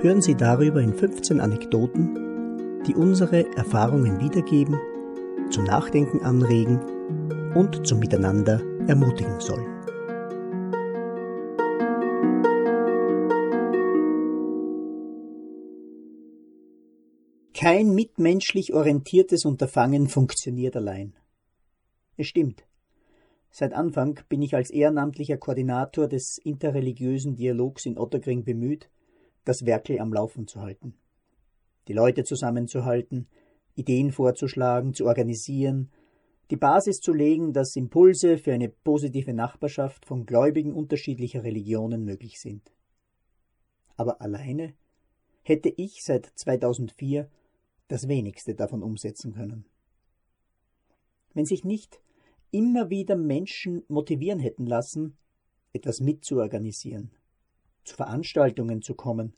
hören Sie darüber in 15 Anekdoten, die unsere Erfahrungen wiedergeben, zum Nachdenken anregen und zum Miteinander ermutigen sollen. Kein mitmenschlich orientiertes Unterfangen funktioniert allein. Es stimmt. Seit Anfang bin ich als ehrenamtlicher Koordinator des interreligiösen Dialogs in Otterkring bemüht, das Werkel am Laufen zu halten. Die Leute zusammenzuhalten, Ideen vorzuschlagen, zu organisieren, die Basis zu legen, dass Impulse für eine positive Nachbarschaft von Gläubigen unterschiedlicher Religionen möglich sind. Aber alleine hätte ich seit 2004 das wenigste davon umsetzen können. Wenn sich nicht immer wieder Menschen motivieren hätten lassen, etwas mitzuorganisieren, zu Veranstaltungen zu kommen,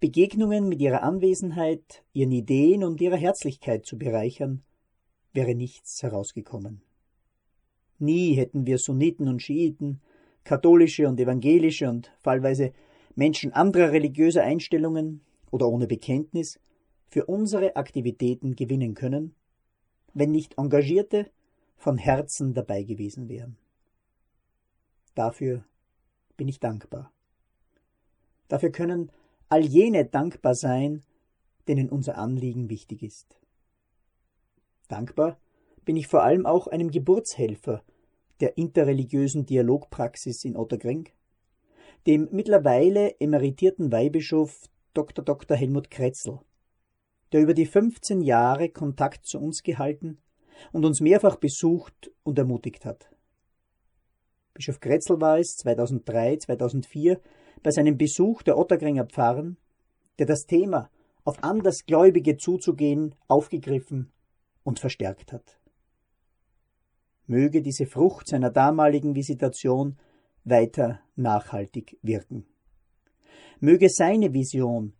Begegnungen mit ihrer Anwesenheit, ihren Ideen und ihrer Herzlichkeit zu bereichern, wäre nichts herausgekommen. Nie hätten wir Sunniten und Schiiten, katholische und evangelische und fallweise Menschen anderer religiöser Einstellungen oder ohne Bekenntnis für unsere Aktivitäten gewinnen können, wenn nicht Engagierte von Herzen dabei gewesen wären. Dafür bin ich dankbar. Dafür können all jene dankbar sein, denen unser Anliegen wichtig ist. Dankbar bin ich vor allem auch einem Geburtshelfer der interreligiösen Dialogpraxis in Otterkring, dem mittlerweile emeritierten Weihbischof Dr. Dr. Helmut Kretzel, der über die 15 Jahre Kontakt zu uns gehalten und uns mehrfach besucht und ermutigt hat. Bischof Kretzel war es 2003, 2004 bei seinem Besuch der Ottergringer Pfarren, der das Thema auf Andersgläubige zuzugehen aufgegriffen und verstärkt hat. Möge diese Frucht seiner damaligen Visitation weiter nachhaltig wirken. Möge seine Vision,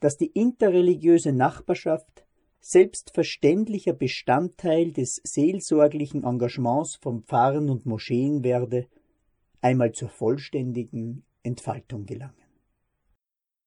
dass die interreligiöse Nachbarschaft selbstverständlicher Bestandteil des seelsorglichen Engagements von Pfarren und Moscheen werde, einmal zur vollständigen Entfaltung gelangen.